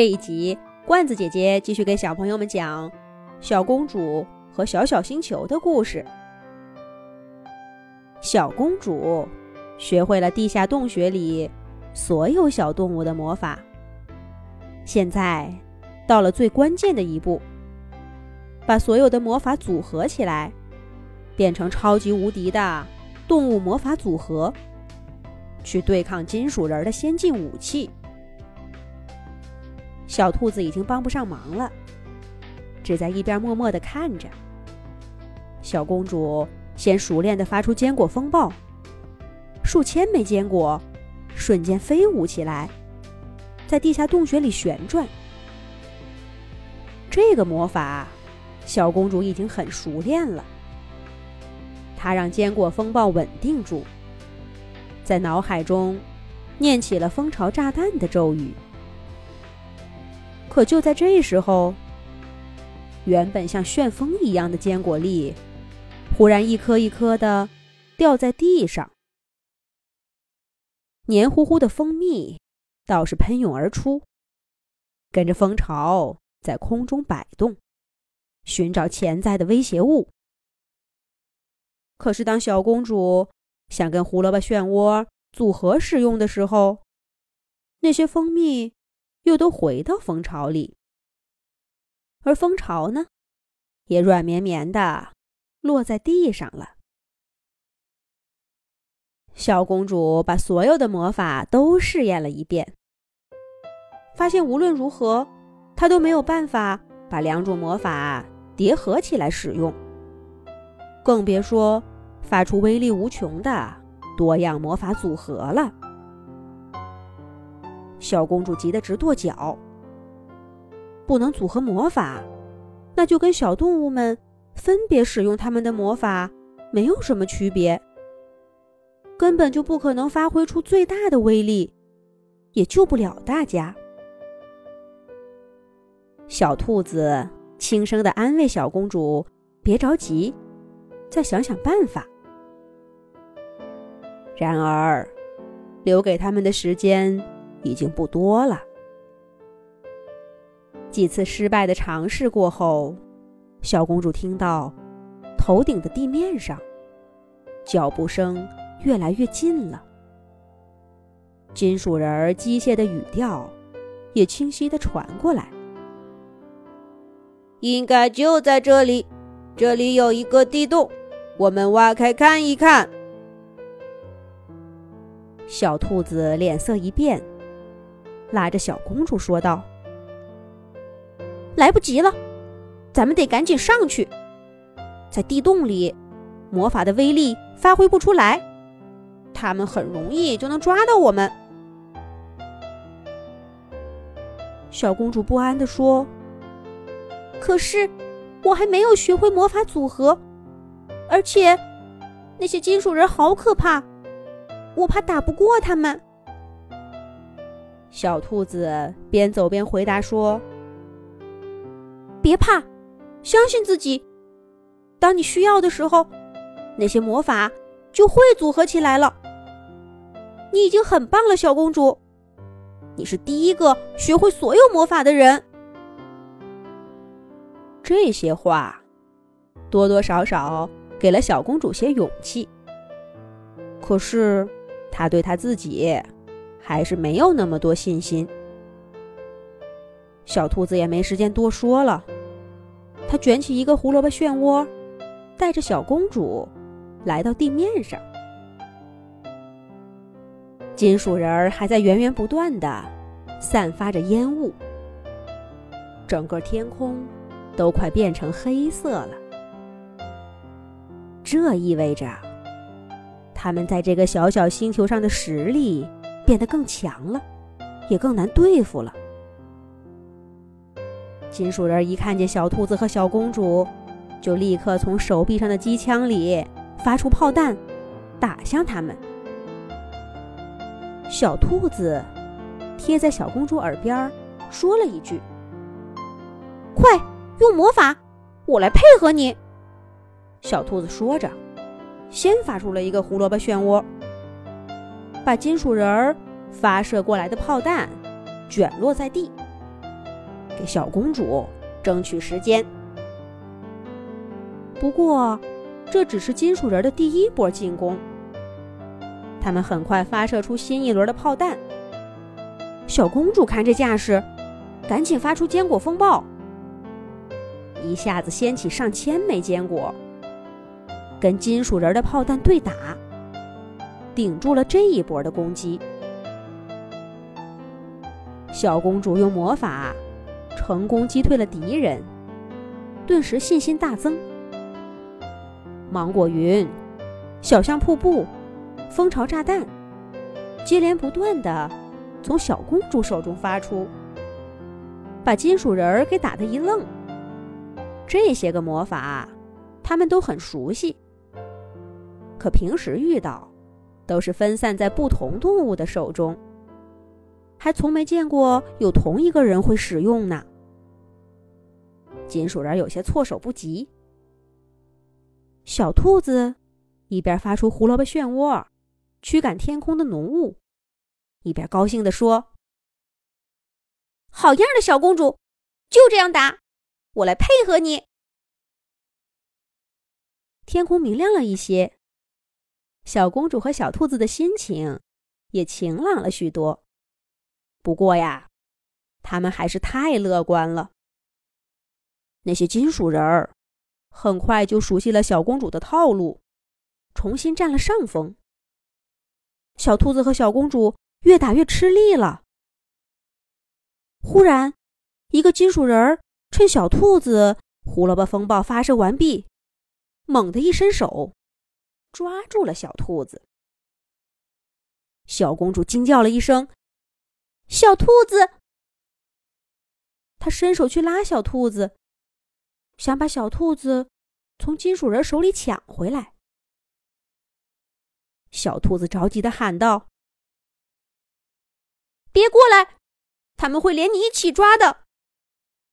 这一集，罐子姐姐继续给小朋友们讲小公主和小小星球的故事。小公主学会了地下洞穴里所有小动物的魔法，现在到了最关键的一步，把所有的魔法组合起来，变成超级无敌的动物魔法组合，去对抗金属人的先进武器。小兔子已经帮不上忙了，只在一边默默的看着。小公主先熟练的发出坚果风暴，数千枚坚果瞬间飞舞起来，在地下洞穴里旋转。这个魔法，小公主已经很熟练了。她让坚果风暴稳定住，在脑海中念起了蜂巢炸弹的咒语。可就在这时候，原本像旋风一样的坚果粒，忽然一颗一颗的掉在地上。黏糊糊的蜂蜜倒是喷涌而出，跟着蜂巢在空中摆动，寻找潜在的威胁物。可是当小公主想跟胡萝卜漩涡组合使用的时候，那些蜂蜜。又都回到蜂巢里，而蜂巢呢，也软绵绵的落在地上了。小公主把所有的魔法都试验了一遍，发现无论如何，她都没有办法把两种魔法叠合起来使用，更别说发出威力无穷的多样魔法组合了。小公主急得直跺脚。不能组合魔法，那就跟小动物们分别使用他们的魔法没有什么区别，根本就不可能发挥出最大的威力，也救不了大家。小兔子轻声的安慰小公主：“别着急，再想想办法。”然而，留给他们的时间。已经不多了。几次失败的尝试过后，小公主听到头顶的地面上脚步声越来越近了，金属人儿机械的语调也清晰的传过来：“应该就在这里，这里有一个地洞，我们挖开看一看。”小兔子脸色一变。拉着小公主说道：“来不及了，咱们得赶紧上去。在地洞里，魔法的威力发挥不出来，他们很容易就能抓到我们。”小公主不安地说：“可是我还没有学会魔法组合，而且那些金属人好可怕，我怕打不过他们。”小兔子边走边回答说：“别怕，相信自己。当你需要的时候，那些魔法就会组合起来了。你已经很棒了，小公主。你是第一个学会所有魔法的人。”这些话多多少少给了小公主些勇气。可是，她对她自己。还是没有那么多信心。小兔子也没时间多说了，它卷起一个胡萝卜漩涡，带着小公主来到地面上。金属人儿还在源源不断的散发着烟雾，整个天空都快变成黑色了。这意味着，他们在这个小小星球上的实力。变得更强了，也更难对付了。金属人一看见小兔子和小公主，就立刻从手臂上的机枪里发出炮弹，打向他们。小兔子贴在小公主耳边说了一句：“快用魔法，我来配合你。”小兔子说着，先发出了一个胡萝卜漩涡。把金属人儿发射过来的炮弹卷落在地，给小公主争取时间。不过，这只是金属人的第一波进攻。他们很快发射出新一轮的炮弹。小公主看这架势，赶紧发出坚果风暴，一下子掀起上千枚坚果，跟金属人的炮弹对打，顶住了这一波的攻击。小公主用魔法成功击退了敌人，顿时信心大增。芒果云、小象瀑布、蜂巢炸弹，接连不断的从小公主手中发出，把金属人儿给打得一愣。这些个魔法，他们都很熟悉，可平时遇到，都是分散在不同动物的手中，还从没见过有同一个人会使用呢。金属人有些措手不及。小兔子一边发出胡萝卜漩涡，驱赶天空的浓雾，一边高兴地说：“好样的，小公主！就这样打，我来配合你。”天空明亮了一些，小公主和小兔子的心情也晴朗了许多。不过呀，他们还是太乐观了。那些金属人儿。很快就熟悉了小公主的套路，重新占了上风。小兔子和小公主越打越吃力了。忽然，一个金属人儿趁小兔子胡萝卜风暴发射完毕，猛地一伸手，抓住了小兔子。小公主惊叫了一声：“小兔子！”她伸手去拉小兔子。想把小兔子从金属人手里抢回来，小兔子着急的喊道：“别过来，他们会连你一起抓的！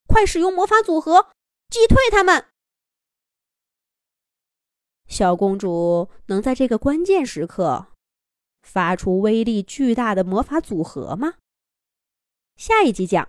快使用魔法组合击退他们！”小公主能在这个关键时刻发出威力巨大的魔法组合吗？下一集讲。